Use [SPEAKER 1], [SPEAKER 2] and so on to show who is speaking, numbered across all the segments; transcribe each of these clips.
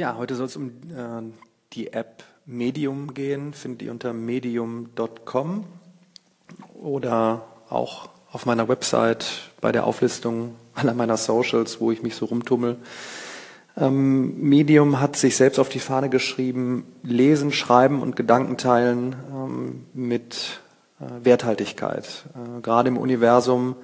[SPEAKER 1] Ja, heute soll es um äh, die App Medium gehen. Findet ihr unter medium.com oder auch auf meiner Website bei der Auflistung aller meiner Socials, wo ich mich so rumtummel. Ähm, Medium hat sich selbst auf die Fahne geschrieben, lesen, schreiben und Gedanken teilen ähm, mit äh, Werthaltigkeit. Äh, gerade im Universum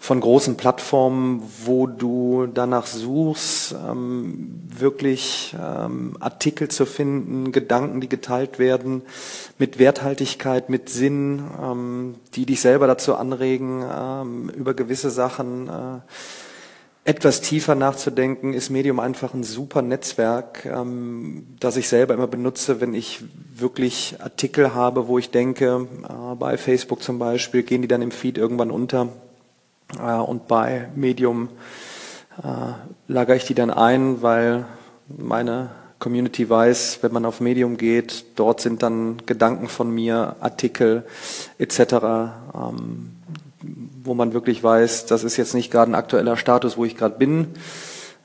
[SPEAKER 1] von großen Plattformen, wo du danach suchst, ähm, wirklich ähm, Artikel zu finden, Gedanken, die geteilt werden, mit Werthaltigkeit, mit Sinn, ähm, die dich selber dazu anregen, ähm, über gewisse Sachen äh, etwas tiefer nachzudenken, ist Medium einfach ein super Netzwerk, ähm, das ich selber immer benutze, wenn ich wirklich Artikel habe, wo ich denke, äh, bei Facebook zum Beispiel, gehen die dann im Feed irgendwann unter und bei Medium äh, lagere ich die dann ein, weil meine Community weiß, wenn man auf Medium geht, dort sind dann Gedanken von mir, Artikel etc., ähm, wo man wirklich weiß, das ist jetzt nicht gerade ein aktueller Status, wo ich gerade bin,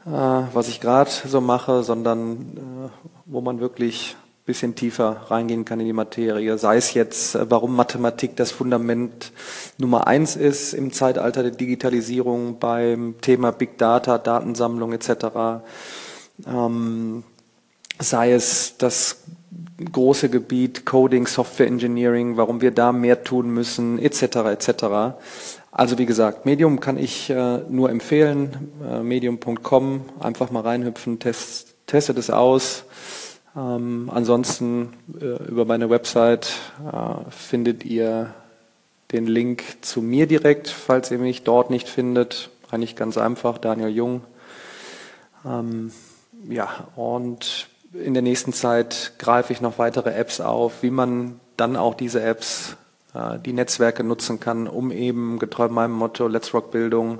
[SPEAKER 1] äh, was ich gerade so mache, sondern äh, wo man wirklich bisschen tiefer reingehen kann in die Materie. Sei es jetzt, äh, warum Mathematik das Fundament Nummer eins ist im Zeitalter der Digitalisierung beim Thema Big Data, Datensammlung etc. Ähm, sei es das große Gebiet Coding, Software Engineering, warum wir da mehr tun müssen, etc. etc. Also wie gesagt, Medium kann ich äh, nur empfehlen, äh, medium.com, einfach mal reinhüpfen, test, testet es aus. Ähm, ansonsten äh, über meine Website äh, findet ihr den Link zu mir direkt, falls ihr mich dort nicht findet. Eigentlich ganz einfach, Daniel Jung. Ähm, ja, und in der nächsten Zeit greife ich noch weitere Apps auf, wie man dann auch diese Apps, äh, die Netzwerke nutzen kann, um eben getreu meinem Motto Let's Rock Bildung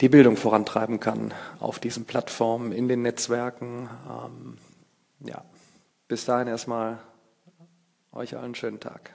[SPEAKER 1] die Bildung vorantreiben kann auf diesen Plattformen, in den Netzwerken. Ähm, ja, bis dahin erstmal euch allen schönen Tag.